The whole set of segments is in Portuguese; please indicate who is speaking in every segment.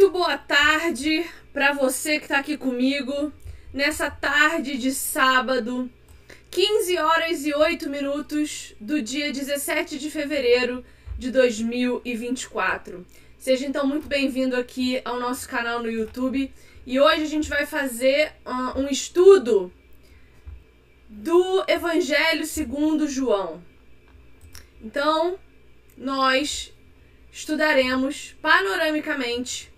Speaker 1: Muito boa tarde para você que está aqui comigo nessa tarde de sábado, 15 horas e 8 minutos do dia 17 de fevereiro de 2024. Seja então muito bem-vindo aqui ao nosso canal no YouTube e hoje a gente vai fazer uh, um estudo do Evangelho segundo João. Então, nós estudaremos panoramicamente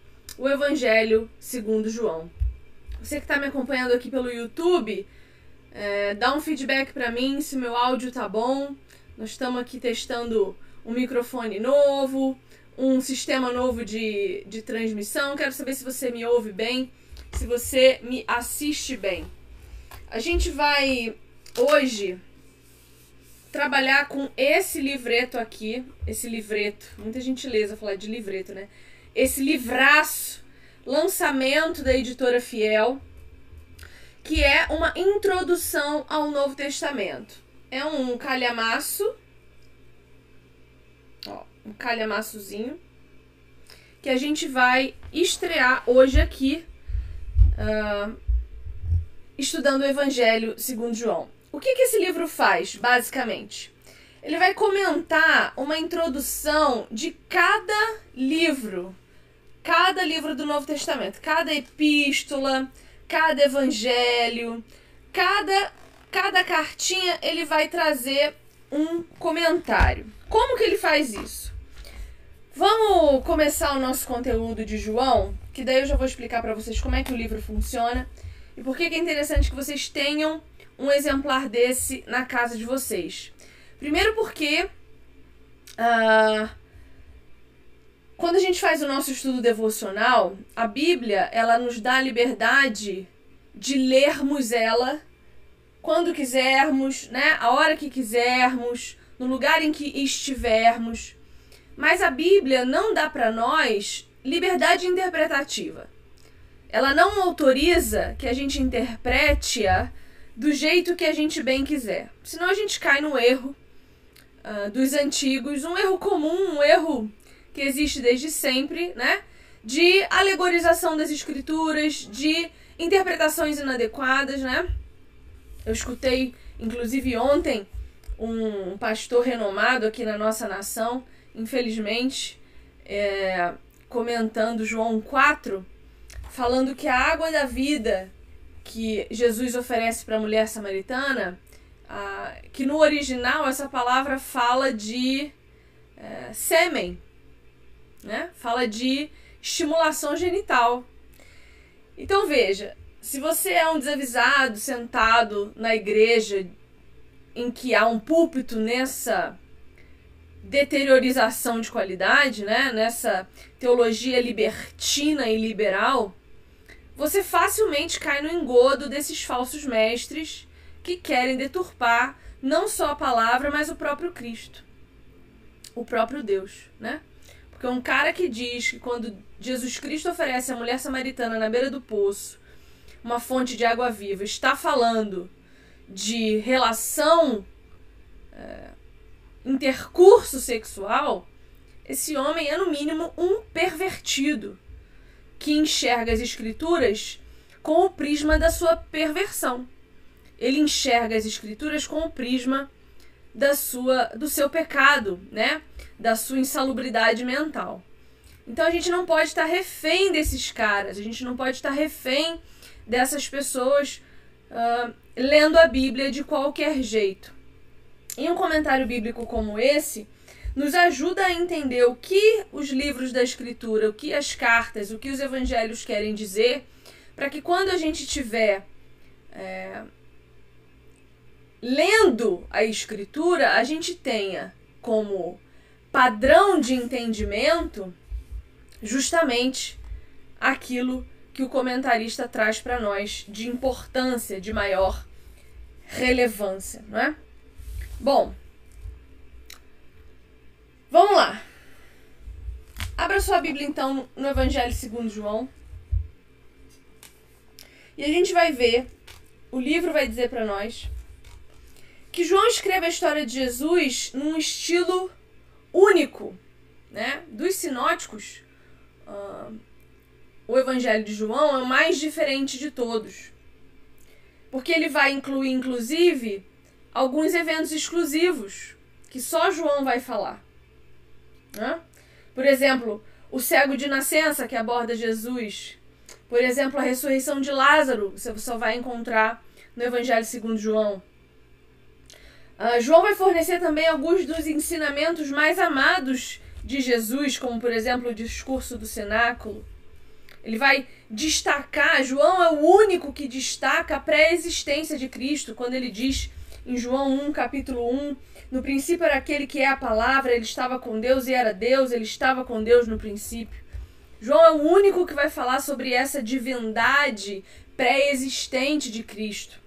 Speaker 1: o Evangelho segundo João. Você que está me acompanhando aqui pelo YouTube, é, dá um feedback para mim se meu áudio tá bom. Nós estamos aqui testando um microfone novo, um sistema novo de, de transmissão. Quero saber se você me ouve bem, se você me assiste bem. A gente vai hoje trabalhar com esse livreto aqui, esse livreto, muita gentileza falar de livreto, né? Esse livraço, lançamento da editora Fiel, que é uma introdução ao Novo Testamento. É um calhamaço, ó, um calhamaçozinho, que a gente vai estrear hoje aqui, uh, estudando o Evangelho segundo João. O que, que esse livro faz, basicamente? Ele vai comentar uma introdução de cada livro, cada livro do Novo Testamento, cada epístola, cada evangelho, cada cada cartinha ele vai trazer um comentário. Como que ele faz isso? Vamos começar o nosso conteúdo de João, que daí eu já vou explicar para vocês como é que o livro funciona e por que é interessante que vocês tenham um exemplar desse na casa de vocês. Primeiro porque uh, quando a gente faz o nosso estudo devocional, a Bíblia ela nos dá a liberdade de lermos ela quando quisermos, né? A hora que quisermos, no lugar em que estivermos. Mas a Bíblia não dá para nós liberdade interpretativa. Ela não autoriza que a gente interprete-a do jeito que a gente bem quiser. Senão a gente cai no erro uh, dos antigos, um erro comum, um erro que existe desde sempre, né? De alegorização das escrituras, de interpretações inadequadas, né? Eu escutei, inclusive ontem, um pastor renomado aqui na nossa nação, infelizmente, é, comentando João 4, falando que a água da vida que Jesus oferece para a mulher samaritana, ah, que no original essa palavra fala de é, sêmen, né? fala de estimulação genital. Então veja, se você é um desavisado sentado na igreja em que há um púlpito nessa deteriorização de qualidade, né? nessa teologia libertina e liberal, você facilmente cai no engodo desses falsos mestres que querem deturpar não só a palavra, mas o próprio Cristo, o próprio Deus, né? Porque um cara que diz que quando Jesus Cristo oferece à mulher samaritana na beira do poço uma fonte de água viva, está falando de relação, é, intercurso sexual, esse homem é no mínimo um pervertido que enxerga as escrituras com o prisma da sua perversão. Ele enxerga as escrituras com o prisma da sua do seu pecado, né? Da sua insalubridade mental. Então a gente não pode estar refém desses caras, a gente não pode estar refém dessas pessoas uh, lendo a Bíblia de qualquer jeito. Em um comentário bíblico como esse, nos ajuda a entender o que os livros da Escritura, o que as cartas, o que os evangelhos querem dizer, para que quando a gente estiver é, lendo a Escritura, a gente tenha como padrão de entendimento justamente aquilo que o comentarista traz para nós de importância, de maior relevância, não é? Bom, Vamos lá. Abra sua Bíblia então no Evangelho segundo João. E a gente vai ver, o livro vai dizer para nós que João escreve a história de Jesus num estilo único, né? Dos sinóticos, uh, o Evangelho de João é o mais diferente de todos. Porque ele vai incluir, inclusive, alguns eventos exclusivos que só João vai falar. Né? Por exemplo, o cego de nascença que aborda Jesus. Por exemplo, a ressurreição de Lázaro, você só vai encontrar no Evangelho segundo João. Uh, João vai fornecer também alguns dos ensinamentos mais amados de Jesus, como por exemplo o discurso do cenáculo. Ele vai destacar, João é o único que destaca a pré-existência de Cristo, quando ele diz em João 1, capítulo 1, no princípio era aquele que é a palavra, ele estava com Deus e era Deus, ele estava com Deus no princípio. João é o único que vai falar sobre essa divindade pré-existente de Cristo.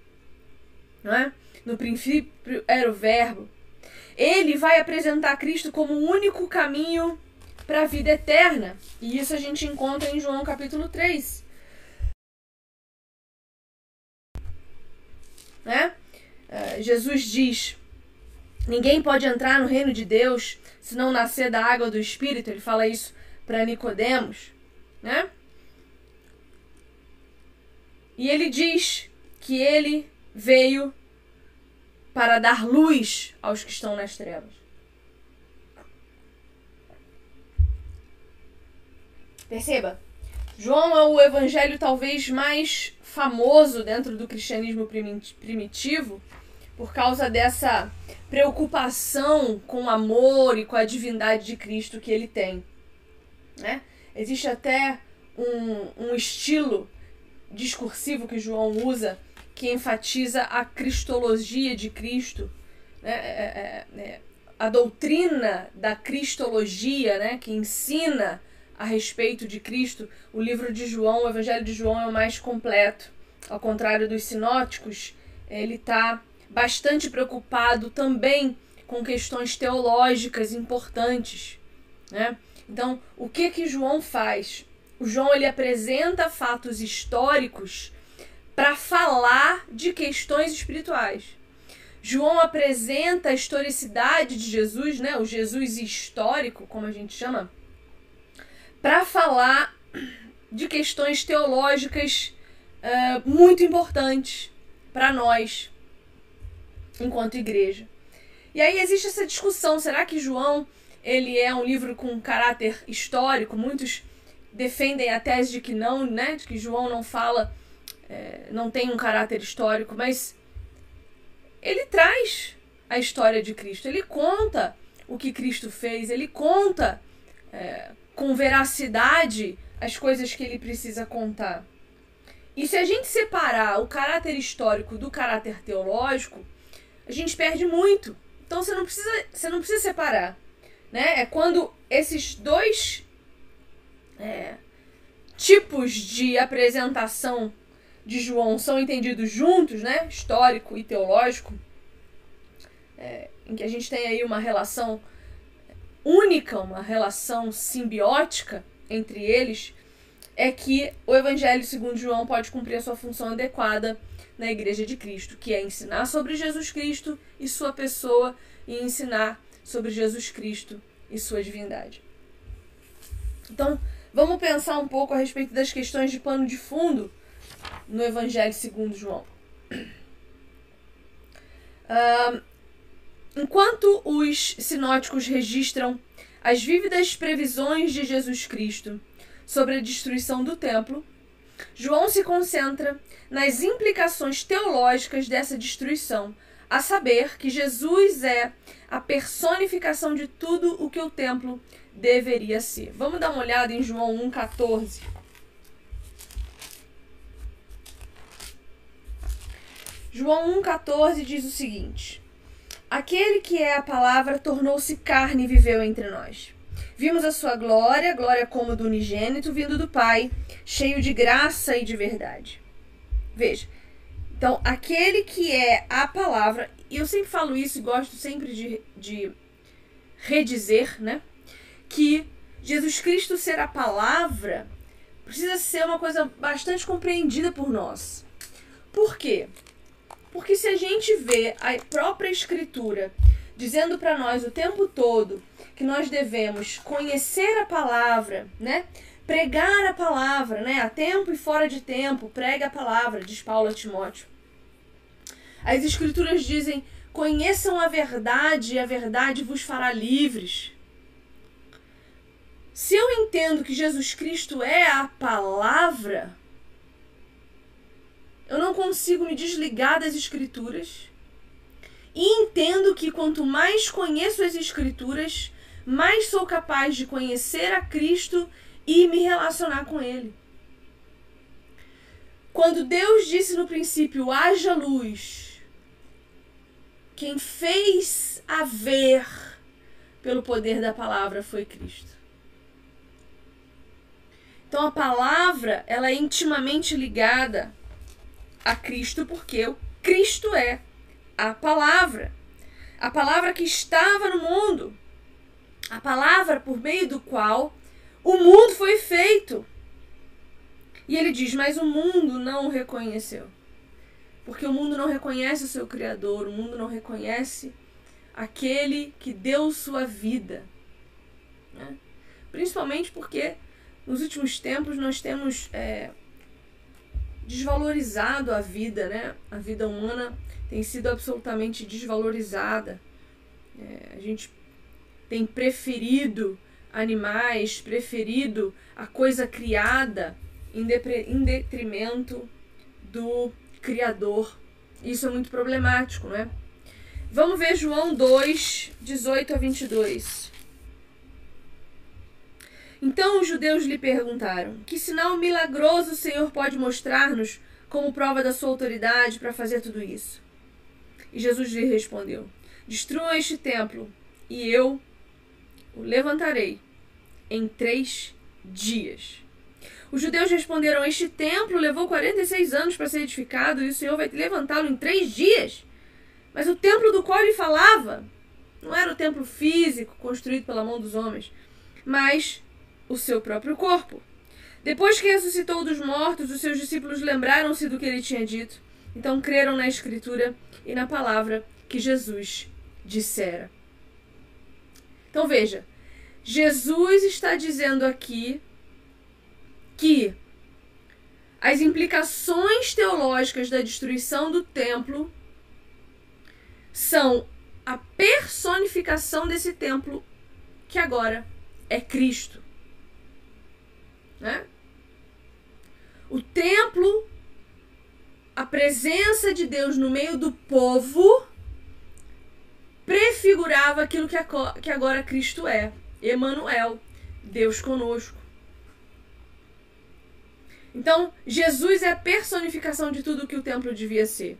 Speaker 1: Não é? No princípio era o Verbo. Ele vai apresentar Cristo como o único caminho para a vida eterna. E isso a gente encontra em João capítulo 3. Né? Uh, Jesus diz: Ninguém pode entrar no reino de Deus se não nascer da água do Espírito. Ele fala isso para Nicodemos, né? E ele diz que ele veio para dar luz aos que estão nas trevas. Perceba, João é o evangelho talvez mais famoso dentro do cristianismo primitivo por causa dessa preocupação com o amor e com a divindade de Cristo que ele tem. Né? Existe até um, um estilo discursivo que João usa que enfatiza a cristologia de Cristo, né? É, é, é, a doutrina da cristologia, né? que ensina a respeito de Cristo. O livro de João, o Evangelho de João, é o mais completo. Ao contrário dos sinóticos, ele está bastante preocupado também com questões teológicas importantes. Né? Então, o que que João faz? O João ele apresenta fatos históricos para falar de questões espirituais. João apresenta a historicidade de Jesus, né, o Jesus histórico, como a gente chama, para falar de questões teológicas uh, muito importantes para nós, enquanto igreja. E aí existe essa discussão: será que João ele é um livro com caráter histórico? Muitos defendem a tese de que não, né, de que João não fala é, não tem um caráter histórico, mas ele traz a história de Cristo, ele conta o que Cristo fez, ele conta é, com veracidade as coisas que ele precisa contar. E se a gente separar o caráter histórico do caráter teológico, a gente perde muito. Então você não precisa, você não precisa separar. Né? É quando esses dois é, tipos de apresentação de João são entendidos juntos, né? Histórico e teológico, é, em que a gente tem aí uma relação única, uma relação simbiótica entre eles, é que o Evangelho segundo João pode cumprir a sua função adequada na Igreja de Cristo, que é ensinar sobre Jesus Cristo e sua pessoa e ensinar sobre Jesus Cristo e sua divindade. Então, vamos pensar um pouco a respeito das questões de pano de fundo no Evangelho segundo João. Enquanto os sinóticos registram as vívidas previsões de Jesus Cristo sobre a destruição do templo, João se concentra nas implicações teológicas dessa destruição, a saber que Jesus é a personificação de tudo o que o templo deveria ser. Vamos dar uma olhada em João 1,14. João 1,14 diz o seguinte: Aquele que é a palavra tornou-se carne e viveu entre nós. Vimos a sua glória, glória como do unigênito vindo do Pai, cheio de graça e de verdade. Veja, então, aquele que é a palavra, e eu sempre falo isso e gosto sempre de, de redizer, né? Que Jesus Cristo ser a palavra precisa ser uma coisa bastante compreendida por nós. Por quê? Porque se a gente vê a própria Escritura dizendo para nós o tempo todo que nós devemos conhecer a palavra, né? pregar a palavra, né? A tempo e fora de tempo, prega a palavra, diz Paulo a Timóteo. As escrituras dizem: conheçam a verdade e a verdade vos fará livres. Se eu entendo que Jesus Cristo é a palavra, eu não consigo me desligar das escrituras. E entendo que quanto mais conheço as escrituras, mais sou capaz de conhecer a Cristo e me relacionar com Ele. Quando Deus disse no princípio: haja luz, quem fez haver pelo poder da palavra foi Cristo. Então a palavra, ela é intimamente ligada a Cristo porque o Cristo é a palavra. A palavra que estava no mundo. A palavra por meio do qual o mundo foi feito. E ele diz: Mas o mundo não o reconheceu. Porque o mundo não reconhece o seu Criador, o mundo não reconhece aquele que deu sua vida. Né? Principalmente porque nos últimos tempos nós temos é, desvalorizado a vida, né? A vida humana tem sido absolutamente desvalorizada. É, a gente tem preferido animais, preferido a coisa criada em, em detrimento do Criador. Isso é muito problemático, né? Vamos ver João 2, 18 a 22. Então os judeus lhe perguntaram: Que sinal milagroso o Senhor pode mostrar-nos como prova da sua autoridade para fazer tudo isso? E Jesus lhe respondeu: Destrua este templo, e eu o levantarei em três dias. Os judeus responderam: Este templo levou 46 anos para ser edificado e o Senhor vai levantá-lo em três dias. Mas o templo do qual ele falava não era o templo físico construído pela mão dos homens, mas o seu próprio corpo. Depois que ressuscitou dos mortos, os seus discípulos lembraram-se do que ele tinha dito. Então creram na Escritura e na palavra que Jesus dissera. Então veja, Jesus está dizendo aqui que as implicações teológicas da destruição do templo são a personificação desse templo que agora é Cristo. Né? O templo, a presença de Deus no meio do povo, prefigurava aquilo que agora Cristo é. Emanuel, Deus conosco. Então, Jesus é a personificação de tudo que o templo devia ser.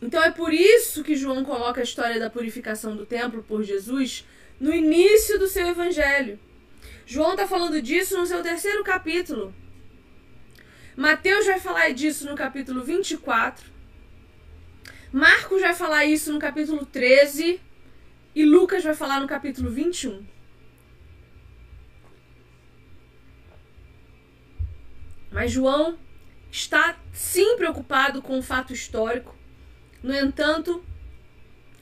Speaker 1: Então é por isso que João coloca a história da purificação do templo por Jesus no início do seu evangelho. João está falando disso no seu terceiro capítulo. Mateus vai falar disso no capítulo 24. Marcos vai falar isso no capítulo 13. E Lucas vai falar no capítulo 21. Mas João está sim preocupado com o fato histórico. No entanto,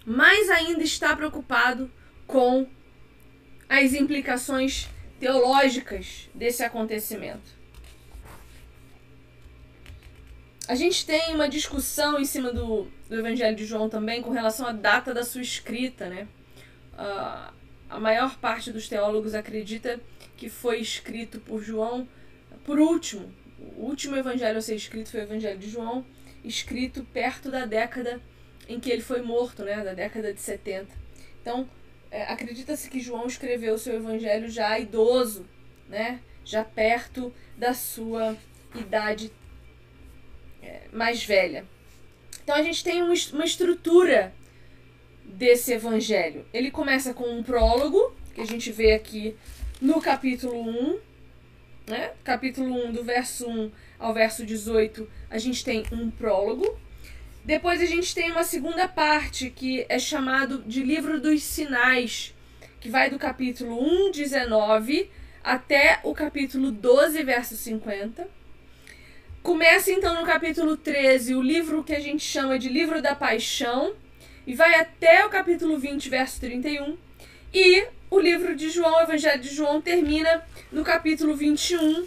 Speaker 1: mais ainda está preocupado com as implicações teológicas desse acontecimento. A gente tem uma discussão em cima do, do Evangelho de João também com relação à data da sua escrita, né? uh, a maior parte dos teólogos acredita que foi escrito por João por último. O último evangelho a ser escrito foi o Evangelho de João, escrito perto da década em que ele foi morto, né, da década de 70. Então, é, acredita-se que João escreveu o seu evangelho já idoso, né, já perto da sua idade é, mais velha. Então, a gente tem uma estrutura desse evangelho. Ele começa com um prólogo, que a gente vê aqui no capítulo 1, né? Capítulo 1, do verso 1 ao verso 18, a gente tem um prólogo. Depois a gente tem uma segunda parte que é chamado de livro dos sinais, que vai do capítulo 1, 19 até o capítulo 12, verso 50. Começa então no capítulo 13 o livro que a gente chama de livro da paixão, e vai até o capítulo 20, verso 31. E o livro de João, o Evangelho de João, termina no capítulo 21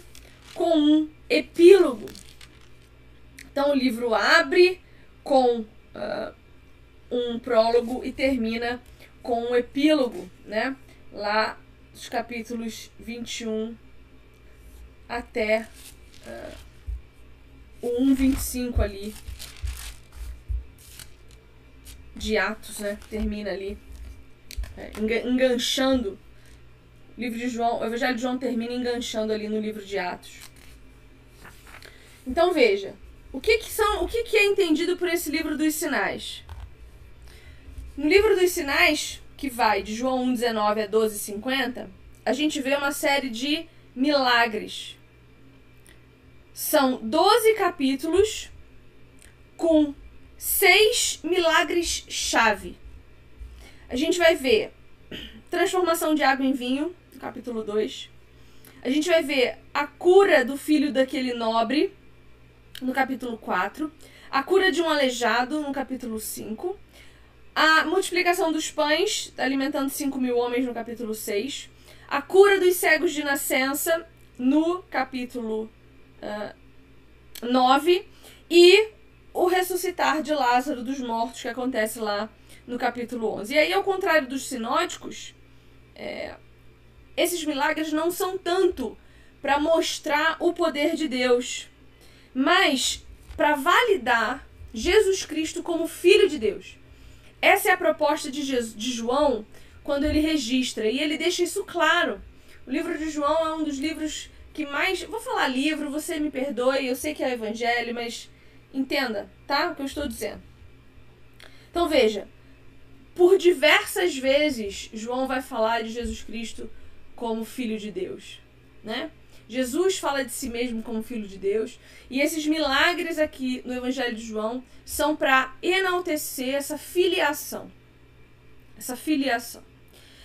Speaker 1: com um epílogo. Então o livro abre com uh, um prólogo e termina com um epílogo, né? Lá dos capítulos 21 até uh, o 1,25 ali de Atos, né? Termina ali. É, enganchando. O livro de João, o Evangelho de João termina enganchando ali no livro de Atos. Então veja, o que, que são, o que, que é entendido por esse livro dos sinais? No livro dos sinais, que vai de João 1,19 a 12,50, a gente vê uma série de milagres. São 12 capítulos com seis milagres-chave. A gente vai ver transformação de água em vinho, capítulo 2. A gente vai ver a cura do filho daquele nobre, no capítulo 4. A cura de um aleijado, no capítulo 5. A multiplicação dos pães, alimentando 5 mil homens, no capítulo 6. A cura dos cegos de nascença, no capítulo uh, ah, 9. E o ressuscitar de Lázaro dos mortos, que acontece lá no capítulo 11. E aí, ao contrário dos sinóticos, é, esses milagres não são tanto para mostrar o poder de Deus, mas para validar Jesus Cristo como Filho de Deus. Essa é a proposta de, Jesus, de João quando ele registra, e ele deixa isso claro. O livro de João é um dos livros que mais. Vou falar livro, você me perdoe, eu sei que é o Evangelho, mas entenda, tá? O que eu estou dizendo. Então veja, por diversas vezes, João vai falar de Jesus Cristo como Filho de Deus, né? Jesus fala de si mesmo como Filho de Deus, e esses milagres aqui no Evangelho de João são para enaltecer essa filiação. Essa filiação.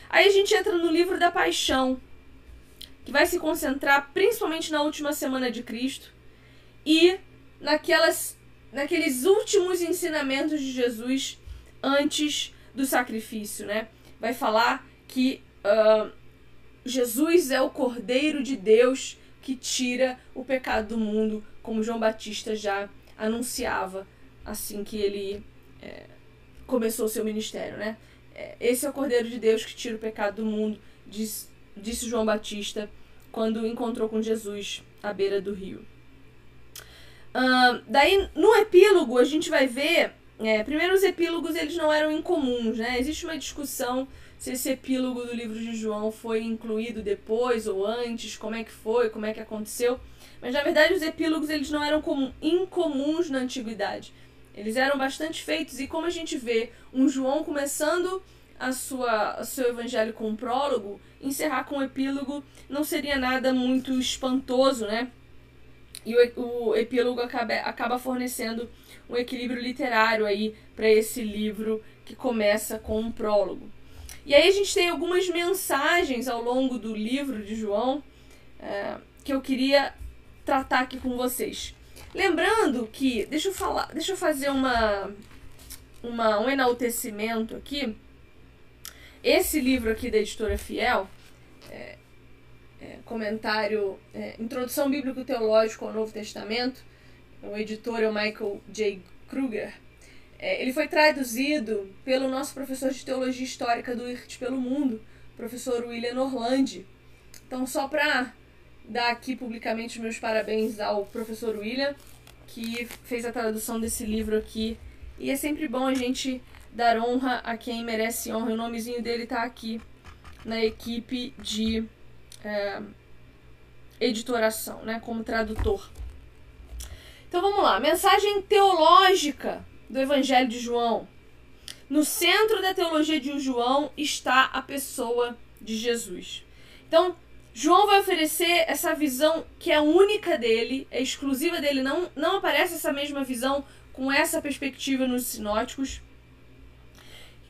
Speaker 1: Aí a gente entra no livro da Paixão, que vai se concentrar principalmente na última semana de Cristo e naquelas, naqueles últimos ensinamentos de Jesus antes do sacrifício, né? Vai falar que uh, Jesus é o Cordeiro de Deus que tira o pecado do mundo, como João Batista já anunciava assim que ele é, começou o seu ministério, né? É, esse é o Cordeiro de Deus que tira o pecado do mundo, diz, disse João Batista quando encontrou com Jesus à beira do rio. Uh, daí, no epílogo, a gente vai ver é, primeiro, os epílogos eles não eram incomuns, né? Existe uma discussão se esse epílogo do livro de João foi incluído depois ou antes, como é que foi, como é que aconteceu. Mas na verdade os epílogos eles não eram incomuns na antiguidade. Eles eram bastante feitos e como a gente vê um João começando a sua o seu evangelho com um prólogo, encerrar com um epílogo não seria nada muito espantoso, né? E o, o epílogo acaba, acaba fornecendo um equilíbrio literário aí para esse livro que começa com um prólogo. E aí a gente tem algumas mensagens ao longo do livro de João é, que eu queria tratar aqui com vocês. Lembrando que, deixa eu falar, deixa eu fazer uma, uma um enaltecimento aqui. Esse livro aqui da editora Fiel, é, é, comentário é, Introdução Bíblico Teológico ao Novo Testamento, o editor é o Michael J. Kruger. É, ele foi traduzido pelo nosso professor de Teologia Histórica do IRT pelo Mundo, professor William Orlandi. Então, só para dar aqui publicamente meus parabéns ao professor William, que fez a tradução desse livro aqui. E é sempre bom a gente dar honra a quem merece honra. O nomezinho dele está aqui na equipe de é, editoração, né, como tradutor. Então vamos lá, mensagem teológica do Evangelho de João. No centro da teologia de João está a pessoa de Jesus. Então, João vai oferecer essa visão que é única dele, é exclusiva dele, não, não aparece essa mesma visão com essa perspectiva nos sinóticos,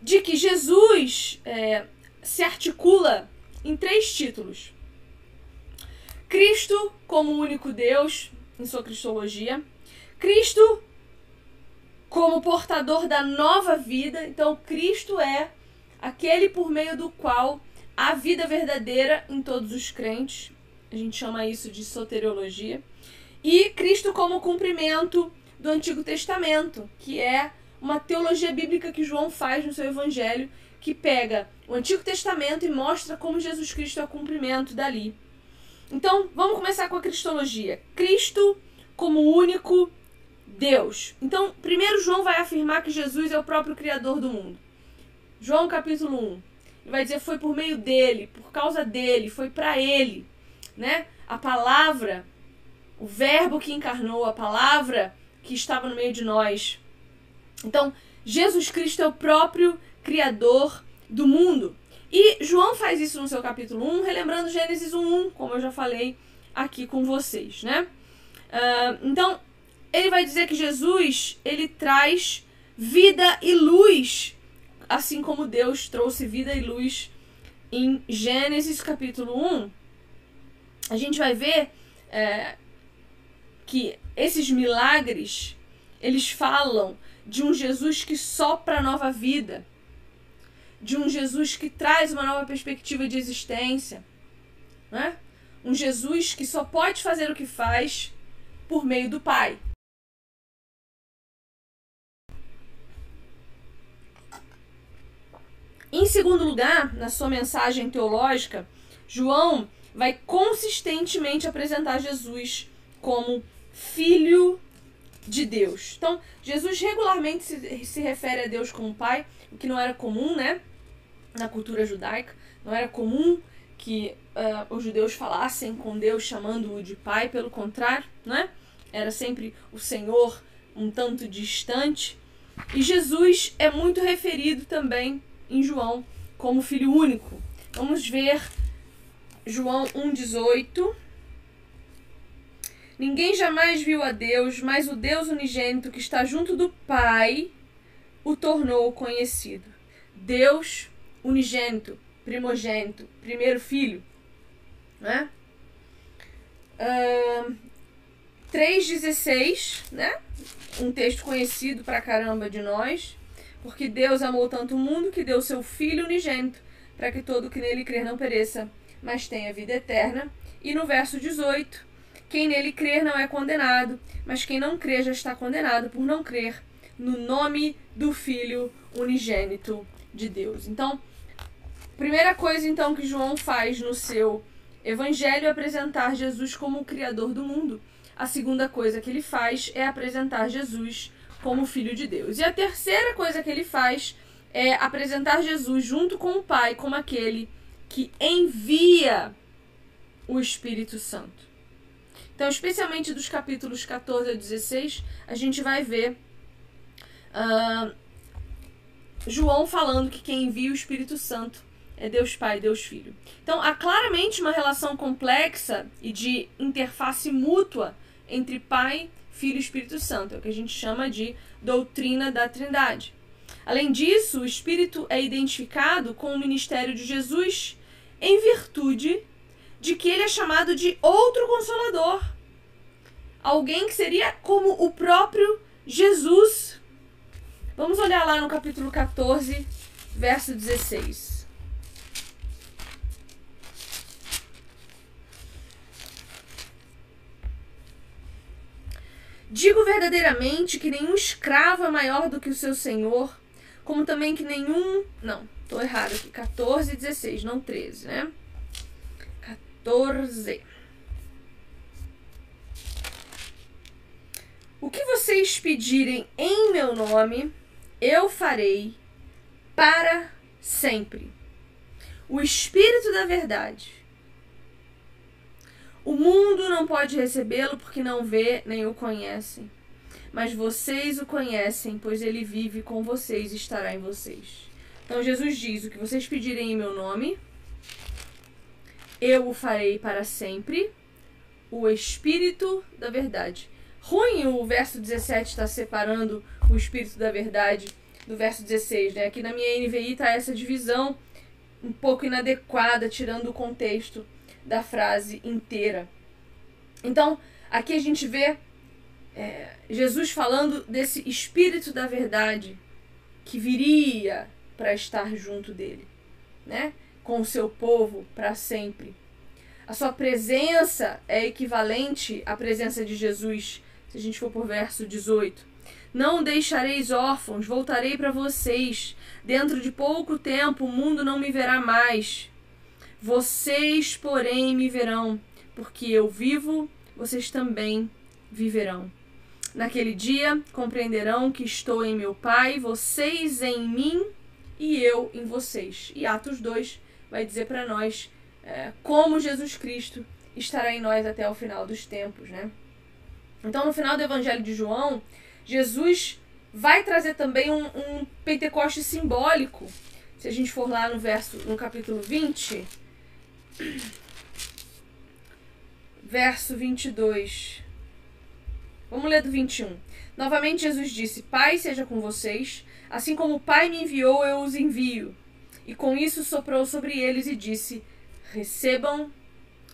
Speaker 1: de que Jesus é, se articula em três títulos: Cristo como único Deus, em sua cristologia, Cristo como portador da nova vida. Então, Cristo é aquele por meio do qual a vida verdadeira em todos os crentes. A gente chama isso de soteriologia. E Cristo como cumprimento do Antigo Testamento, que é uma teologia bíblica que João faz no seu evangelho, que pega o Antigo Testamento e mostra como Jesus Cristo é o cumprimento dali. Então, vamos começar com a cristologia. Cristo como único Deus. Então, primeiro João vai afirmar que Jesus é o próprio criador do mundo. João capítulo 1. Ele vai dizer foi por meio dele, por causa dele, foi para ele, né? A palavra, o verbo que encarnou, a palavra que estava no meio de nós. Então, Jesus Cristo é o próprio criador do mundo. E João faz isso no seu capítulo 1, relembrando Gênesis 1, como eu já falei aqui com vocês, né? Uh, então, ele vai dizer que Jesus, ele traz vida e luz, assim como Deus trouxe vida e luz em Gênesis capítulo 1. A gente vai ver é, que esses milagres, eles falam de um Jesus que sopra nova vida, de um Jesus que traz uma nova perspectiva de existência, né? um Jesus que só pode fazer o que faz por meio do Pai. Em segundo lugar, na sua mensagem teológica, João vai consistentemente apresentar Jesus como filho de Deus. Então, Jesus regularmente se, se refere a Deus como pai, o que não era comum, né? Na cultura judaica. Não era comum que uh, os judeus falassem com Deus chamando-o de pai, pelo contrário, né? Era sempre o Senhor um tanto distante. E Jesus é muito referido também em João como filho único. Vamos ver João 1,18. Ninguém jamais viu a Deus, mas o Deus unigênito que está junto do Pai o tornou conhecido. Deus unigênito, primogênito, primeiro filho. Né? Uh, 3,16, né? Um texto conhecido pra caramba de nós. Porque Deus amou tanto o mundo que deu seu Filho unigênito, para que todo que nele crer não pereça, mas tenha vida eterna. E no verso 18, quem nele crer não é condenado, mas quem não crer já está condenado por não crer no nome do Filho unigênito de Deus. Então, primeira coisa então que João faz no seu evangelho é apresentar Jesus como o criador do mundo. A segunda coisa que ele faz é apresentar Jesus como filho de Deus. E a terceira coisa que ele faz é apresentar Jesus junto com o Pai como aquele que envia o Espírito Santo. Então, especialmente dos capítulos 14 a 16, a gente vai ver uh, João falando que quem envia o Espírito Santo é Deus Pai, Deus Filho. Então, há claramente uma relação complexa e de interface mútua entre Pai, Filho e Espírito Santo. É o que a gente chama de doutrina da Trindade. Além disso, o Espírito é identificado com o ministério de Jesus em virtude de que ele é chamado de outro consolador. Alguém que seria como o próprio Jesus. Vamos olhar lá no capítulo 14, verso 16. Digo verdadeiramente que nenhum escravo é maior do que o seu senhor, como também que nenhum. Não, tô errado aqui. 14 e 16, não 13, né? 14. O que vocês pedirem em meu nome, eu farei para sempre. O Espírito da Verdade o mundo não pode recebê-lo porque não vê nem o conhece. Mas vocês o conhecem, pois ele vive com vocês e estará em vocês. Então Jesus diz: O que vocês pedirem em meu nome, eu o farei para sempre. O Espírito da Verdade. Ruim o verso 17 está separando o Espírito da Verdade do verso 16, né? Aqui na minha NVI está essa divisão um pouco inadequada, tirando o contexto da frase inteira. Então, aqui a gente vê é, Jesus falando desse Espírito da Verdade que viria para estar junto dele, né? com o seu povo para sempre. A sua presença é equivalente à presença de Jesus, se a gente for por verso 18. Não deixareis órfãos, voltarei para vocês. Dentro de pouco tempo o mundo não me verá mais. Vocês, porém, me verão, porque eu vivo, vocês também viverão. Naquele dia compreenderão que estou em meu Pai, vocês em mim e eu em vocês. E Atos 2 vai dizer para nós é, como Jesus Cristo estará em nós até o final dos tempos, né? Então, no final do Evangelho de João, Jesus vai trazer também um, um Pentecoste simbólico. Se a gente for lá no verso, no capítulo 20, verso 22. Vamos ler do 21. Novamente Jesus disse: Pai seja com vocês, assim como o Pai me enviou, eu os envio. E com isso soprou sobre eles e disse: Recebam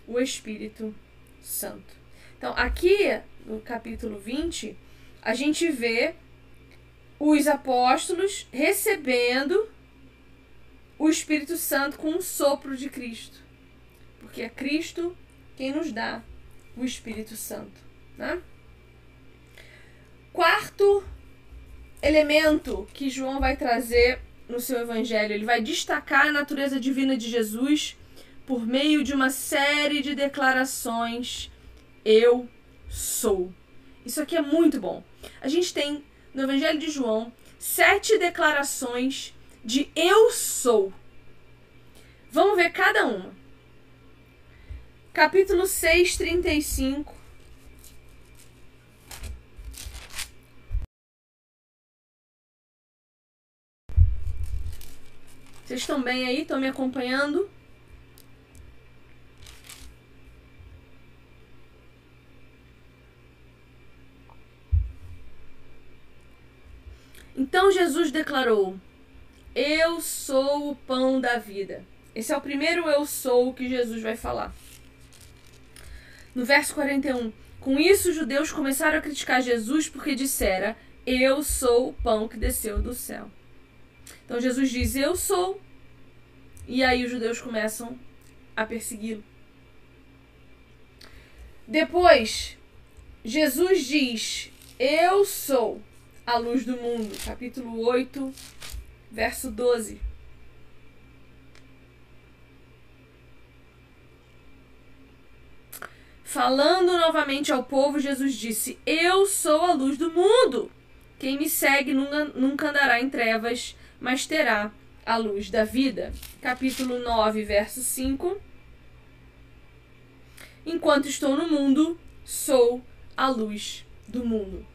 Speaker 1: o Espírito Santo. Então, aqui no capítulo 20, a gente vê os apóstolos recebendo o Espírito Santo com um sopro de Cristo. Porque é Cristo quem nos dá o Espírito Santo. Né? Quarto elemento que João vai trazer no seu evangelho, ele vai destacar a natureza divina de Jesus por meio de uma série de declarações: Eu sou. Isso aqui é muito bom. A gente tem no Evangelho de João sete declarações de eu sou. Vamos ver cada uma. Capítulo 6, 35. Vocês estão bem aí? Estão me acompanhando? Então Jesus declarou: Eu sou o pão da vida. Esse é o primeiro eu sou que Jesus vai falar. No verso 41, com isso os judeus começaram a criticar Jesus porque dissera: Eu sou o pão que desceu do céu. Então Jesus diz: Eu sou. E aí os judeus começam a persegui-lo. Depois, Jesus diz: Eu sou a luz do mundo. Capítulo 8, verso 12. Falando novamente ao povo, Jesus disse: Eu sou a luz do mundo. Quem me segue nunca, nunca andará em trevas, mas terá a luz da vida. Capítulo 9, verso 5. Enquanto estou no mundo, sou a luz do mundo.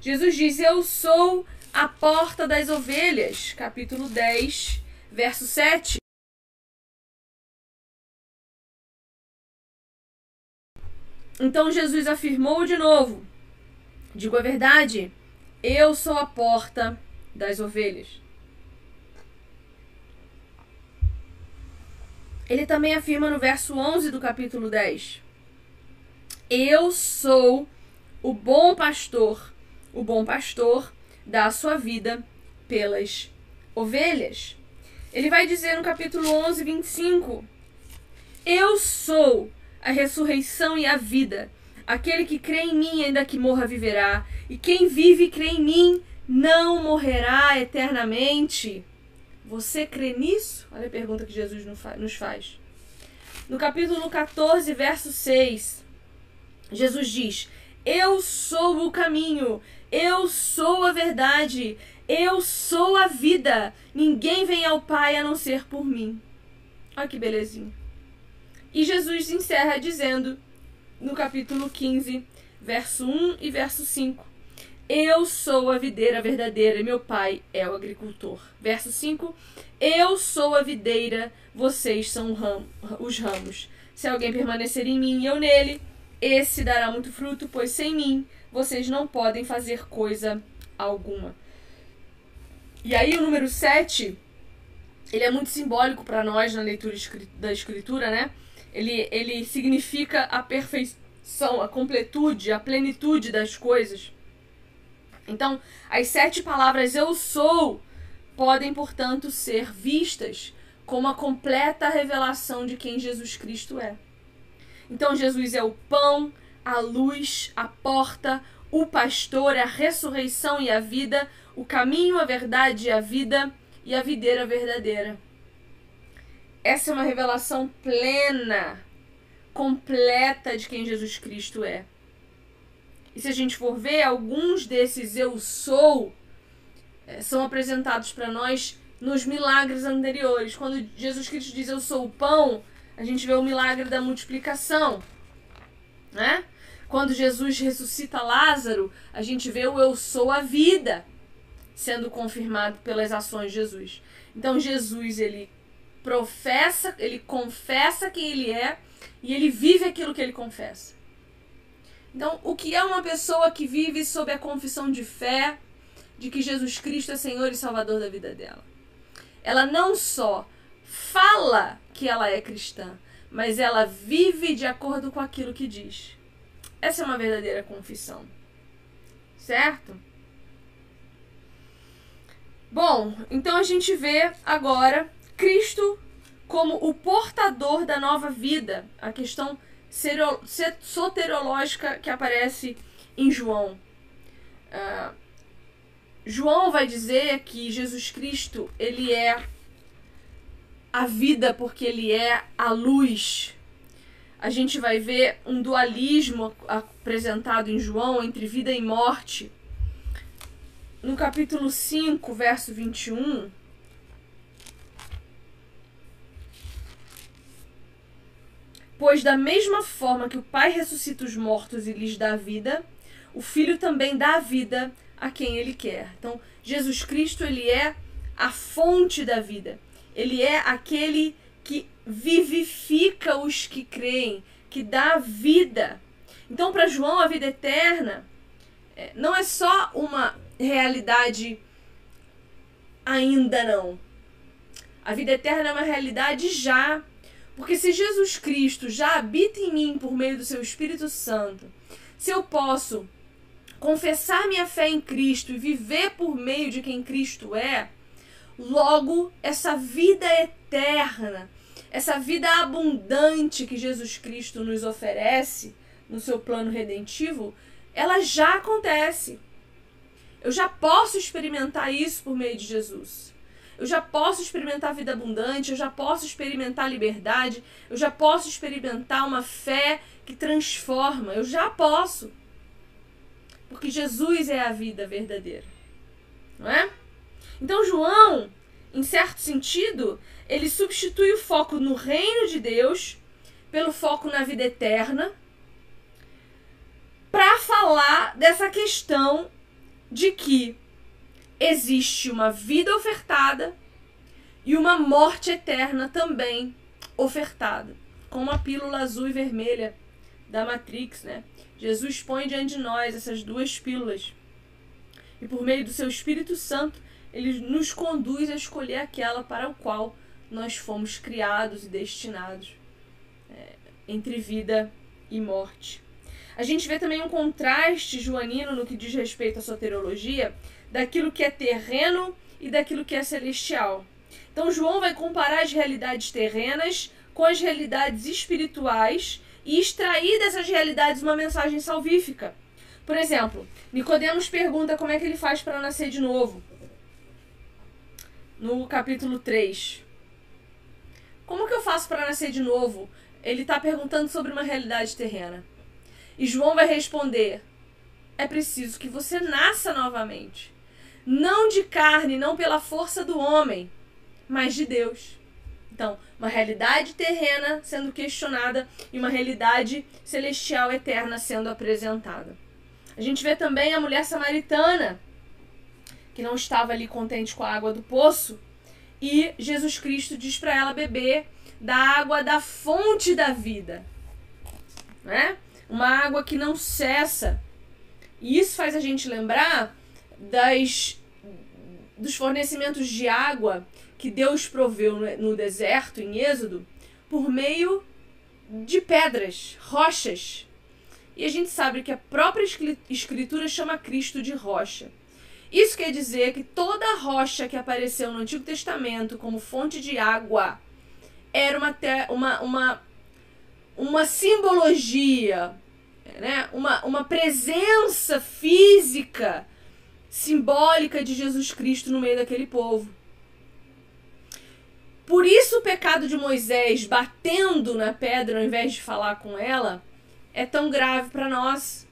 Speaker 1: Jesus diz: Eu sou a porta das ovelhas. Capítulo 10, verso 7. Então Jesus afirmou de novo: Digo a verdade, eu sou a porta das ovelhas. Ele também afirma no verso 11 do capítulo 10: Eu sou o bom pastor o bom pastor dá a sua vida pelas ovelhas. Ele vai dizer no capítulo 11, 25: Eu sou a ressurreição e a vida. Aquele que crê em mim, ainda que morra, viverá. E quem vive e crê em mim, não morrerá eternamente. Você crê nisso? Olha a pergunta que Jesus nos faz. No capítulo 14, verso 6, Jesus diz: Eu sou o caminho, eu sou a verdade. Eu sou a vida. Ninguém vem ao Pai a não ser por mim. Olha que belezinha. E Jesus encerra dizendo, no capítulo 15, verso 1 e verso 5: Eu sou a videira verdadeira e meu pai é o agricultor. Verso 5: Eu sou a videira, vocês são os ramos. Se alguém permanecer em mim e eu nele, esse dará muito fruto, pois sem mim vocês não podem fazer coisa alguma. E aí o número 7, ele é muito simbólico para nós na leitura da escritura, né? Ele, ele significa a perfeição, a completude, a plenitude das coisas. Então, as sete palavras eu sou podem, portanto, ser vistas como a completa revelação de quem Jesus Cristo é. Então, Jesus é o pão, a luz, a porta, o pastor, a ressurreição e a vida, o caminho, a verdade e a vida e a videira verdadeira. Essa é uma revelação plena, completa de quem Jesus Cristo é. E se a gente for ver, alguns desses eu sou eh, são apresentados para nós nos milagres anteriores. Quando Jesus Cristo diz eu sou o pão, a gente vê o milagre da multiplicação, né? Quando Jesus ressuscita Lázaro, a gente vê o eu sou a vida sendo confirmado pelas ações de Jesus. Então Jesus ele professa, ele confessa quem ele é e ele vive aquilo que ele confessa. Então, o que é uma pessoa que vive sob a confissão de fé de que Jesus Cristo é Senhor e Salvador da vida dela? Ela não só fala que ela é cristã, mas ela vive de acordo com aquilo que diz. Essa é uma verdadeira confissão. Certo? Bom, então a gente vê agora Cristo como o portador da nova vida, a questão soterológica que aparece em João. Uh, João vai dizer que Jesus Cristo ele é a vida porque ele é a luz. A gente vai ver um dualismo apresentado em João entre vida e morte no capítulo 5, verso 21, Pois da mesma forma que o Pai ressuscita os mortos e lhes dá vida, o Filho também dá a vida a quem ele quer. Então, Jesus Cristo, ele é a fonte da vida. Ele é aquele que vivifica os que creem, que dá vida. Então, para João, a vida eterna é, não é só uma realidade ainda não. A vida eterna é uma realidade já. Porque se Jesus Cristo já habita em mim por meio do seu Espírito Santo, se eu posso confessar minha fé em Cristo e viver por meio de quem Cristo é, logo essa vida eterna, essa vida abundante que Jesus Cristo nos oferece no seu plano redentivo, ela já acontece. Eu já posso experimentar isso por meio de Jesus. Eu já posso experimentar vida abundante, eu já posso experimentar liberdade, eu já posso experimentar uma fé que transforma. Eu já posso. Porque Jesus é a vida verdadeira. Não é? Então, João, em certo sentido, ele substitui o foco no reino de Deus pelo foco na vida eterna para falar dessa questão de que existe uma vida ofertada e uma morte eterna também ofertada, como a pílula azul e vermelha da Matrix, né? Jesus põe diante de nós essas duas pílulas. E por meio do seu Espírito Santo, ele nos conduz a escolher aquela para o qual nós fomos criados e destinados é, entre vida e morte. A gente vê também um contraste joanino no que diz respeito à soteriologia, daquilo que é terreno e daquilo que é celestial. Então, João vai comparar as realidades terrenas com as realidades espirituais e extrair dessas realidades uma mensagem salvífica. Por exemplo, Nicodemos pergunta como é que ele faz para nascer de novo. No capítulo 3. Como que eu faço para nascer de novo? Ele está perguntando sobre uma realidade terrena. E João vai responder: é preciso que você nasça novamente. Não de carne, não pela força do homem, mas de Deus. Então, uma realidade terrena sendo questionada e uma realidade celestial eterna sendo apresentada. A gente vê também a mulher samaritana, que não estava ali contente com a água do poço, e Jesus Cristo diz para ela beber da água da fonte da vida. Né? uma água que não cessa. E isso faz a gente lembrar das dos fornecimentos de água que Deus proveu no, deserto, em Êxodo, por meio de pedras, rochas. E a gente sabe que a própria Escritura chama Cristo de rocha. Isso quer dizer que toda rocha que apareceu no Antigo Testamento como fonte de água era uma, uma, uma, uma simbologia, né? uma, uma presença física, simbólica de Jesus Cristo no meio daquele povo. Por isso o pecado de Moisés batendo na pedra ao invés de falar com ela é tão grave para nós.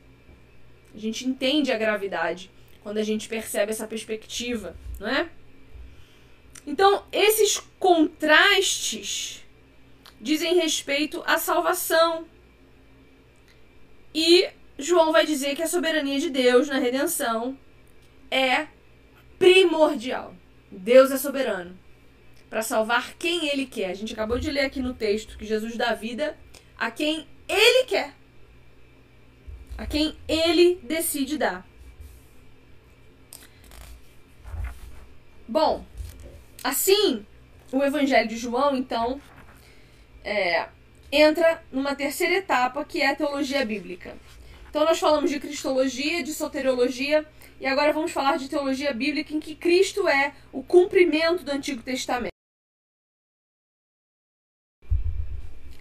Speaker 1: A gente entende a gravidade quando a gente percebe essa perspectiva, não é? Então, esses contrastes dizem respeito à salvação. E João vai dizer que a soberania de Deus na redenção é primordial. Deus é soberano para salvar quem ele quer. A gente acabou de ler aqui no texto que Jesus dá vida a quem ele quer. A quem ele decide dar. Bom, assim, o Evangelho de João, então, é, entra numa terceira etapa que é a teologia bíblica. Então, nós falamos de cristologia, de soteriologia, e agora vamos falar de teologia bíblica, em que Cristo é o cumprimento do Antigo Testamento.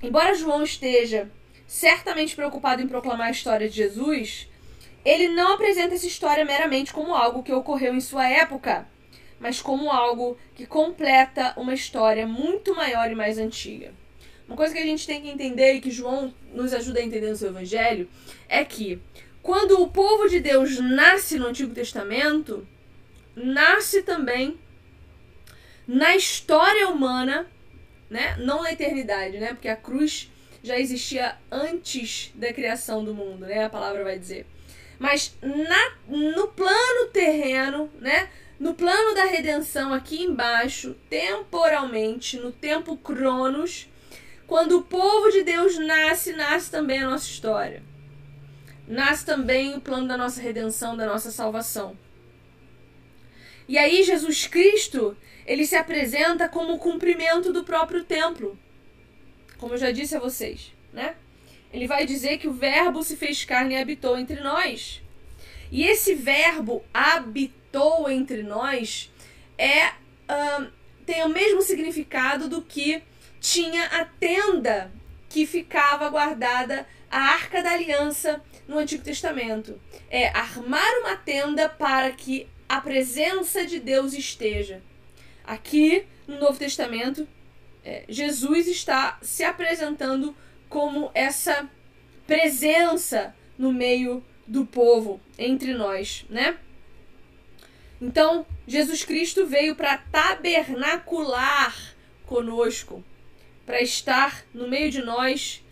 Speaker 1: Embora João esteja certamente preocupado em proclamar a história de Jesus, ele não apresenta essa história meramente como algo que ocorreu em sua época, mas como algo que completa uma história muito maior e mais antiga. Uma coisa que a gente tem que entender e que João nos ajuda a entender no seu evangelho é que quando o povo de Deus nasce no Antigo Testamento, nasce também na história humana né? Não na eternidade, né? Porque a cruz já existia antes da criação do mundo, né? A palavra vai dizer. Mas na, no plano terreno, né? No plano da redenção aqui embaixo, temporalmente, no tempo Cronos, quando o povo de Deus nasce, nasce também a nossa história. Nasce também o plano da nossa redenção, da nossa salvação. E aí Jesus Cristo, ele se apresenta como o cumprimento do próprio templo. Como eu já disse a vocês, né? Ele vai dizer que o verbo se fez carne e habitou entre nós. E esse verbo habitou entre nós é uh, tem o mesmo significado do que tinha a tenda que ficava guardada a arca da aliança no Antigo Testamento. É armar uma tenda para que a presença de Deus esteja. Aqui no Novo Testamento, é, Jesus está se apresentando como essa presença no meio do povo, entre nós, né? Então, Jesus Cristo veio para tabernacular conosco, para estar no meio de nós,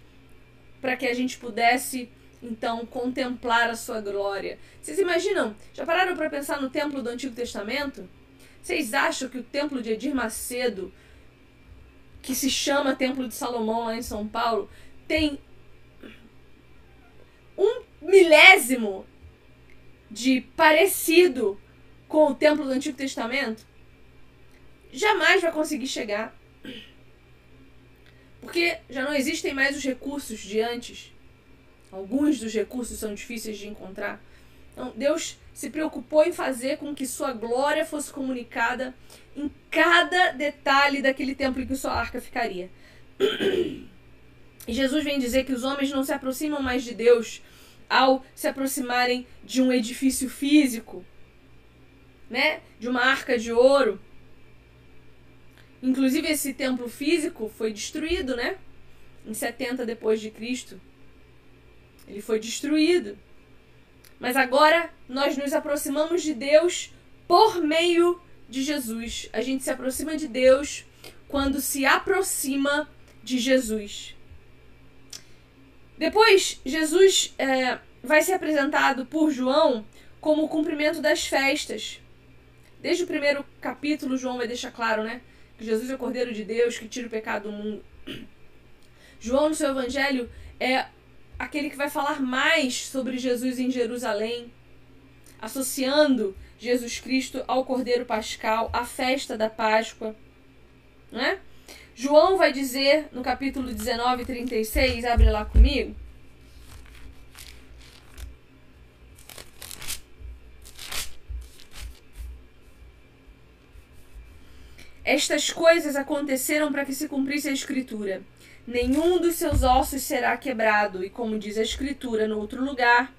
Speaker 1: para que a gente pudesse então contemplar a sua glória. Vocês imaginam? Já pararam para pensar no templo do Antigo Testamento? Vocês acham que o templo de Edir Macedo, que se chama Templo de Salomão lá em São Paulo, tem um milésimo de parecido com o templo do Antigo Testamento? Jamais vai conseguir chegar. Porque já não existem mais os recursos de antes. Alguns dos recursos são difíceis de encontrar. Então, Deus se preocupou em fazer com que sua glória fosse comunicada em cada detalhe daquele templo em que sua arca ficaria. E Jesus vem dizer que os homens não se aproximam mais de Deus ao se aproximarem de um edifício físico, né? De uma arca de ouro. Inclusive esse templo físico foi destruído, né? Em 70 depois de Cristo. Ele foi destruído. Mas agora nós nos aproximamos de Deus por meio de Jesus. A gente se aproxima de Deus quando se aproxima de Jesus. Depois, Jesus é, vai ser apresentado por João como o cumprimento das festas. Desde o primeiro capítulo, João vai deixar claro, né? Que Jesus é o Cordeiro de Deus que tira o pecado do mundo. João, no seu evangelho, é aquele que vai falar mais sobre Jesus em Jerusalém, associando Jesus Cristo ao Cordeiro Pascal, à festa da Páscoa. Né? João vai dizer no capítulo 19, 36, abre lá comigo. Estas coisas aconteceram para que se cumprisse a Escritura. Nenhum dos seus ossos será quebrado, e como diz a Escritura no outro lugar,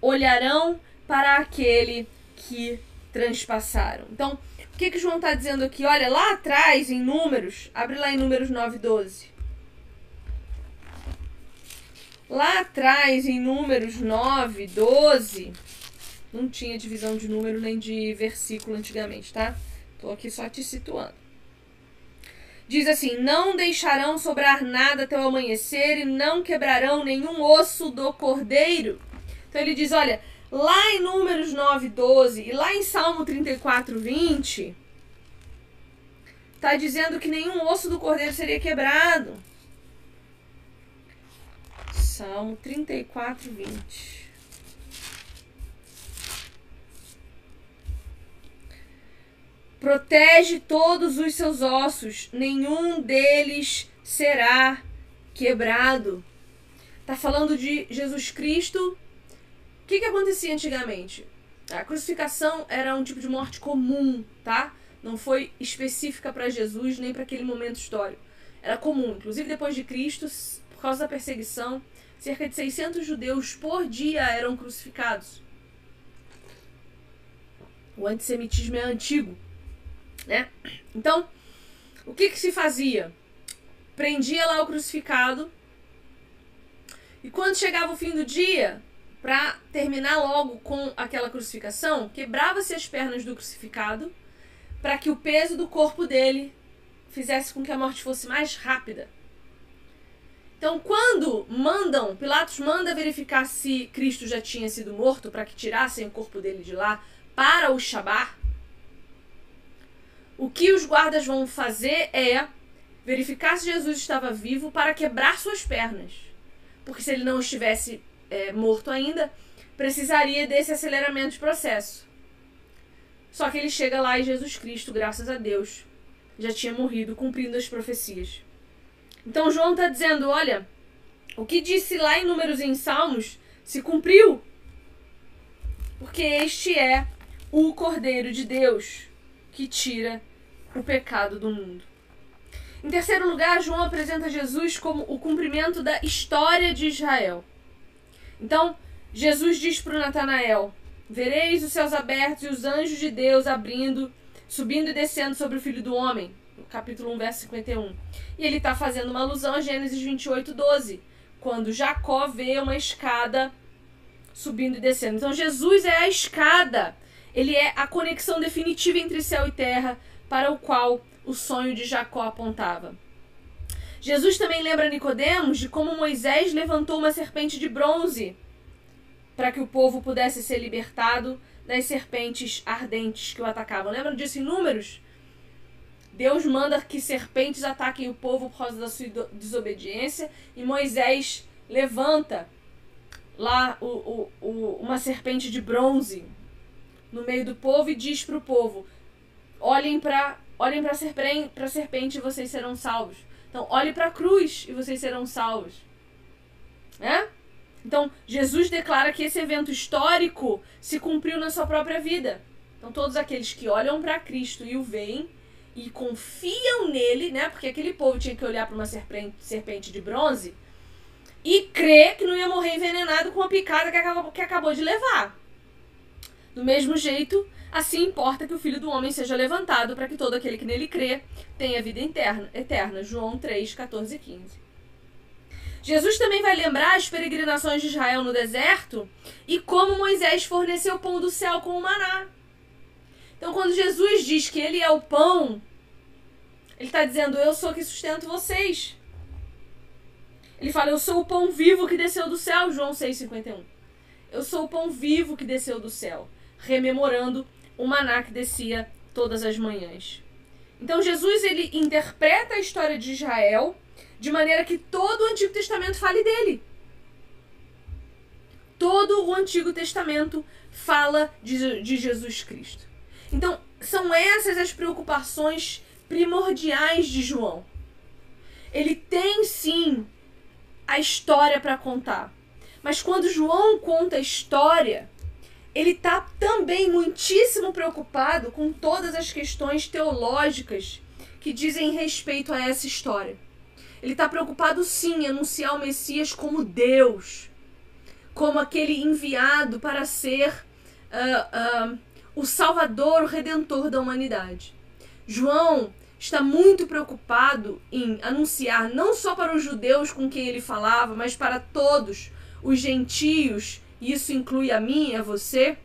Speaker 1: olharão para aquele que transpassaram. Então, o que, que João está dizendo aqui? Olha, lá atrás, em Números, abre lá em Números 9, 12. Lá atrás, em Números 9, 12, não tinha divisão de número nem de versículo antigamente, tá? Tô aqui só te situando. Diz assim: Não deixarão sobrar nada até o amanhecer e não quebrarão nenhum osso do cordeiro. Então ele diz: Olha, lá em Números 9, 12 e lá em Salmo 34, 20, está dizendo que nenhum osso do cordeiro seria quebrado. Salmo 34, 20. Protege todos os seus ossos, nenhum deles será quebrado. Está falando de Jesus Cristo. O que, que acontecia antigamente? A crucificação era um tipo de morte comum, tá? Não foi específica para Jesus nem para aquele momento histórico. Era comum, inclusive depois de Cristo, por causa da perseguição, cerca de 600 judeus por dia eram crucificados. O antissemitismo é antigo né? Então, o que que se fazia? Prendia lá o crucificado e quando chegava o fim do dia, para terminar logo com aquela crucificação, quebrava-se as pernas do crucificado para que o peso do corpo dele fizesse com que a morte fosse mais rápida. Então, quando mandam, Pilatos manda verificar se Cristo já tinha sido morto para que tirassem o corpo dele de lá para o Shabat, o que os guardas vão fazer é verificar se Jesus estava vivo para quebrar suas pernas. Porque se ele não estivesse é, morto ainda, precisaria desse aceleramento de processo. Só que ele chega lá e Jesus Cristo, graças a Deus, já tinha morrido cumprindo as profecias. Então João está dizendo: olha, o que disse lá em Números e em Salmos se cumpriu. Porque este é o Cordeiro de Deus que tira o pecado do mundo. Em terceiro lugar, João apresenta Jesus como o cumprimento da história de Israel. Então, Jesus diz para Natanael: Vereis os céus abertos e os anjos de Deus abrindo, subindo e descendo sobre o filho do homem. Capítulo 1, verso 51. E ele está fazendo uma alusão a Gênesis 28, 12, quando Jacó vê uma escada subindo e descendo. Então, Jesus é a escada ele é a conexão definitiva entre céu e terra para o qual o sonho de Jacó apontava. Jesus também lembra Nicodemos de como Moisés levantou uma serpente de bronze para que o povo pudesse ser libertado das serpentes ardentes que o atacavam. Lembra disso em Números? Deus manda que serpentes ataquem o povo por causa da sua desobediência e Moisés levanta lá o, o, o, uma serpente de bronze no meio do povo e diz para o povo: olhem para olhem para a serpente, serpente e vocês serão salvos. Então, olhe para a cruz e vocês serão salvos. Né? Então, Jesus declara que esse evento histórico se cumpriu na sua própria vida. Então, todos aqueles que olham para Cristo e o veem e confiam nele, né? Porque aquele povo tinha que olhar para uma serpente, serpente de bronze e crer que não ia morrer envenenado com a picada que acabou, que acabou de levar. Do mesmo jeito, assim importa que o Filho do Homem seja levantado para que todo aquele que nele crê tenha vida eterna. eterna. João 3, 14 e 15. Jesus também vai lembrar as peregrinações de Israel no deserto e como Moisés forneceu o pão do céu com o maná. Então, quando Jesus diz que ele é o pão, ele está dizendo: Eu sou que sustento vocês. Ele fala: Eu sou o pão vivo que desceu do céu, João 6,51. Eu sou o pão vivo que desceu do céu rememorando o maná que descia todas as manhãs. Então Jesus ele interpreta a história de Israel de maneira que todo o Antigo Testamento fale dele. Todo o Antigo Testamento fala de, de Jesus Cristo. Então, são essas as preocupações primordiais de João. Ele tem sim a história para contar. Mas quando João conta a história, ele está também muitíssimo preocupado com todas as questões teológicas que dizem respeito a essa história. Ele está preocupado sim em anunciar o Messias como Deus, como aquele enviado para ser uh, uh, o Salvador, o Redentor da humanidade. João está muito preocupado em anunciar não só para os judeus com quem ele falava, mas para todos os gentios, isso inclui a mim e a você,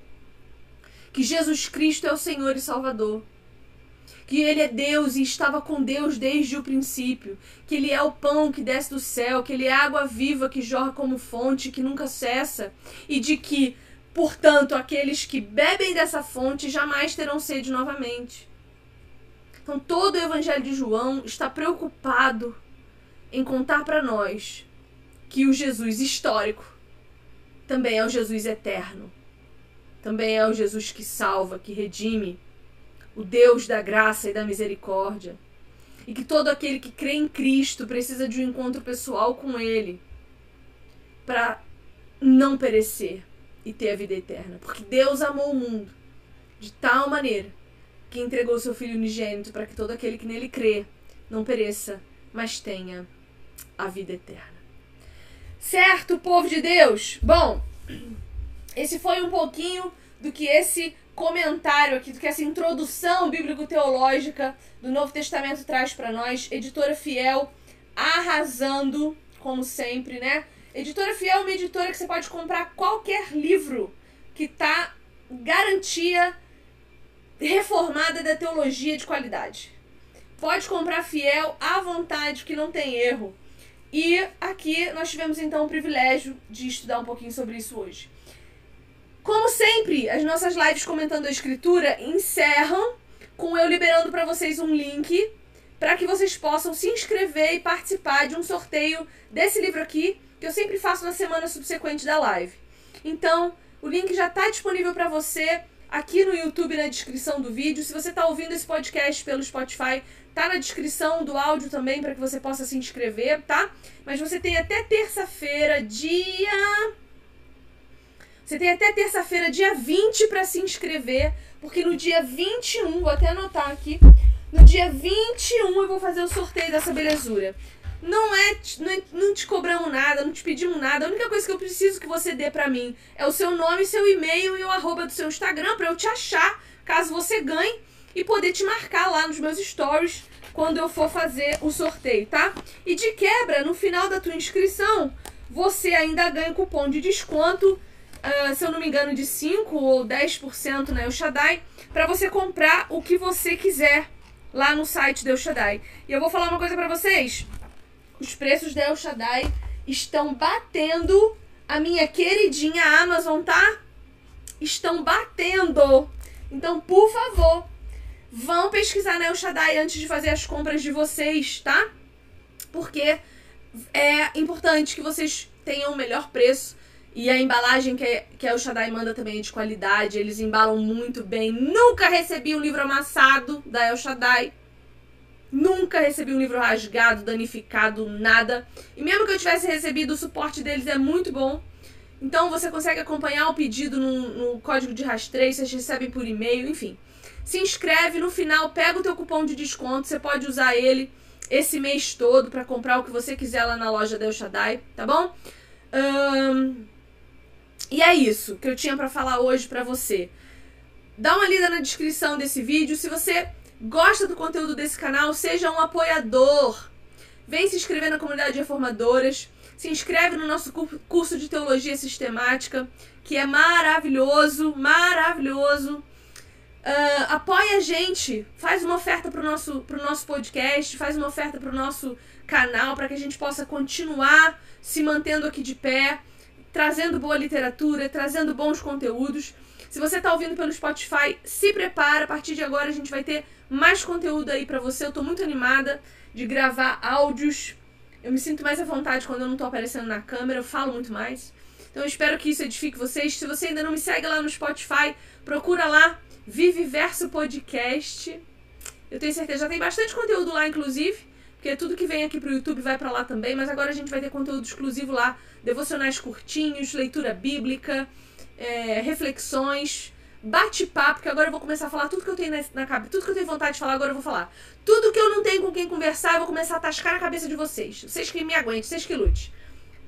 Speaker 1: que Jesus Cristo é o Senhor e Salvador. Que ele é Deus e estava com Deus desde o princípio. Que ele é o pão que desce do céu. Que ele é água viva que jorra como fonte, que nunca cessa. E de que, portanto, aqueles que bebem dessa fonte jamais terão sede novamente. Então, todo o Evangelho de João está preocupado em contar para nós que o Jesus histórico também é o Jesus eterno. Também é o Jesus que salva, que redime, o Deus da graça e da misericórdia. E que todo aquele que crê em Cristo precisa de um encontro pessoal com Ele para não perecer e ter a vida eterna. Porque Deus amou o mundo de tal maneira que entregou seu Filho unigênito para que todo aquele que nele crê não pereça, mas tenha a vida eterna. Certo, povo de Deus? Bom, esse foi um pouquinho do que esse comentário aqui, do que essa introdução bíblico-teológica do Novo Testamento traz para nós. Editora Fiel arrasando, como sempre, né? Editora Fiel é uma editora que você pode comprar qualquer livro que tá garantia reformada da teologia de qualidade. Pode comprar Fiel à vontade, que não tem erro. E aqui nós tivemos então o privilégio de estudar um pouquinho sobre isso hoje. Como sempre, as nossas lives comentando a escritura encerram com eu liberando para vocês um link para que vocês possam se inscrever e participar de um sorteio desse livro aqui, que eu sempre faço na semana subsequente da live. Então, o link já está disponível para você aqui no YouTube na descrição do vídeo. Se você está ouvindo esse podcast pelo Spotify, tá na descrição do áudio também para que você possa se inscrever, tá? Mas você tem até terça-feira, dia você tem até terça-feira, dia 20, para se inscrever, porque no dia 21, vou até anotar aqui, no dia 21 eu vou fazer o sorteio dessa belezura. Não é, não, é, não te cobramos nada, não te pedimos nada. A única coisa que eu preciso que você dê para mim é o seu nome, seu e-mail e o arroba do seu Instagram para eu te achar, caso você ganhe e poder te marcar lá nos meus stories quando eu for fazer o sorteio, tá? E de quebra, no final da tua inscrição, você ainda ganha cupom de desconto uh, se eu não me engano, de 5 ou 10% na El Shaddai, para você comprar o que você quiser lá no site da El Shaddai. E eu vou falar uma coisa para vocês. Os preços da El Shaddai estão batendo a minha queridinha Amazon, tá? Estão batendo. Então, por favor, vão pesquisar na El Shaddai antes de fazer as compras de vocês, tá? Porque é importante que vocês tenham o melhor preço e a embalagem que, é, que a El Shaddai manda também é de qualidade. Eles embalam muito bem. Nunca recebi um livro amassado da El Shaddai. Nunca recebi um livro rasgado, danificado, nada. E mesmo que eu tivesse recebido, o suporte deles é muito bom. Então você consegue acompanhar o pedido no, no código de rastreio, vocês recebem por e-mail, enfim. Se inscreve no final, pega o teu cupom de desconto, você pode usar ele esse mês todo para comprar o que você quiser lá na loja da El Shaddai, tá bom? Um, e é isso que eu tinha para falar hoje para você. Dá uma lida na descrição desse vídeo. Se você gosta do conteúdo desse canal, seja um apoiador. Vem se inscrever na comunidade de reformadoras. Se inscreve no nosso curso de teologia sistemática, que é maravilhoso, maravilhoso. Uh, apoia a gente, faz uma oferta para o nosso, pro nosso podcast, faz uma oferta para o nosso canal, para que a gente possa continuar se mantendo aqui de pé trazendo boa literatura, trazendo bons conteúdos. Se você está ouvindo pelo Spotify, se prepara, a partir de agora a gente vai ter mais conteúdo aí para você. Eu estou muito animada de gravar áudios. Eu me sinto mais à vontade quando eu não estou aparecendo na câmera, eu falo muito mais. Então eu espero que isso edifique vocês. Se você ainda não me segue lá no Spotify, procura lá Vive Verso Podcast. Eu tenho certeza, já tem bastante conteúdo lá, inclusive. Porque tudo que vem aqui pro YouTube vai para lá também, mas agora a gente vai ter conteúdo exclusivo lá, devocionais curtinhos, leitura bíblica, é, reflexões, bate-papo, que agora eu vou começar a falar tudo que eu tenho na, na cabeça, tudo que eu tenho vontade de falar, agora eu vou falar. Tudo que eu não tenho com quem conversar, eu vou começar a tascar na cabeça de vocês. Vocês que me aguentem, vocês que lute.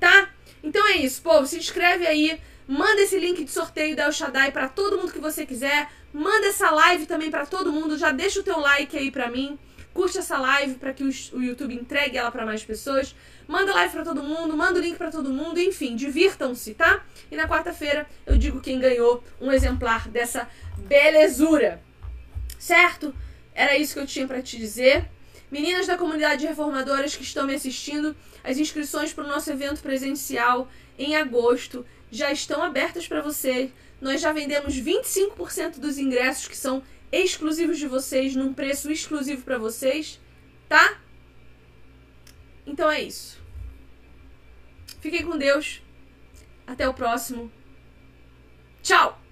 Speaker 1: Tá? Então é isso, povo. Se inscreve aí. Manda esse link de sorteio da El Shaddai pra todo mundo que você quiser. Manda essa live também para todo mundo. Já deixa o teu like aí pra mim. Curte essa live para que o YouTube entregue ela para mais pessoas. Manda live para todo mundo, manda o link para todo mundo, enfim, divirtam-se, tá? E na quarta-feira eu digo quem ganhou um exemplar dessa belezura. Certo? Era isso que eu tinha para te dizer. Meninas da comunidade reformadoras que estão me assistindo, as inscrições para o nosso evento presencial em agosto já estão abertas para você. Nós já vendemos 25% dos ingressos que são exclusivos de vocês, num preço exclusivo para vocês, tá? Então é isso. Fiquem com Deus. Até o próximo. Tchau!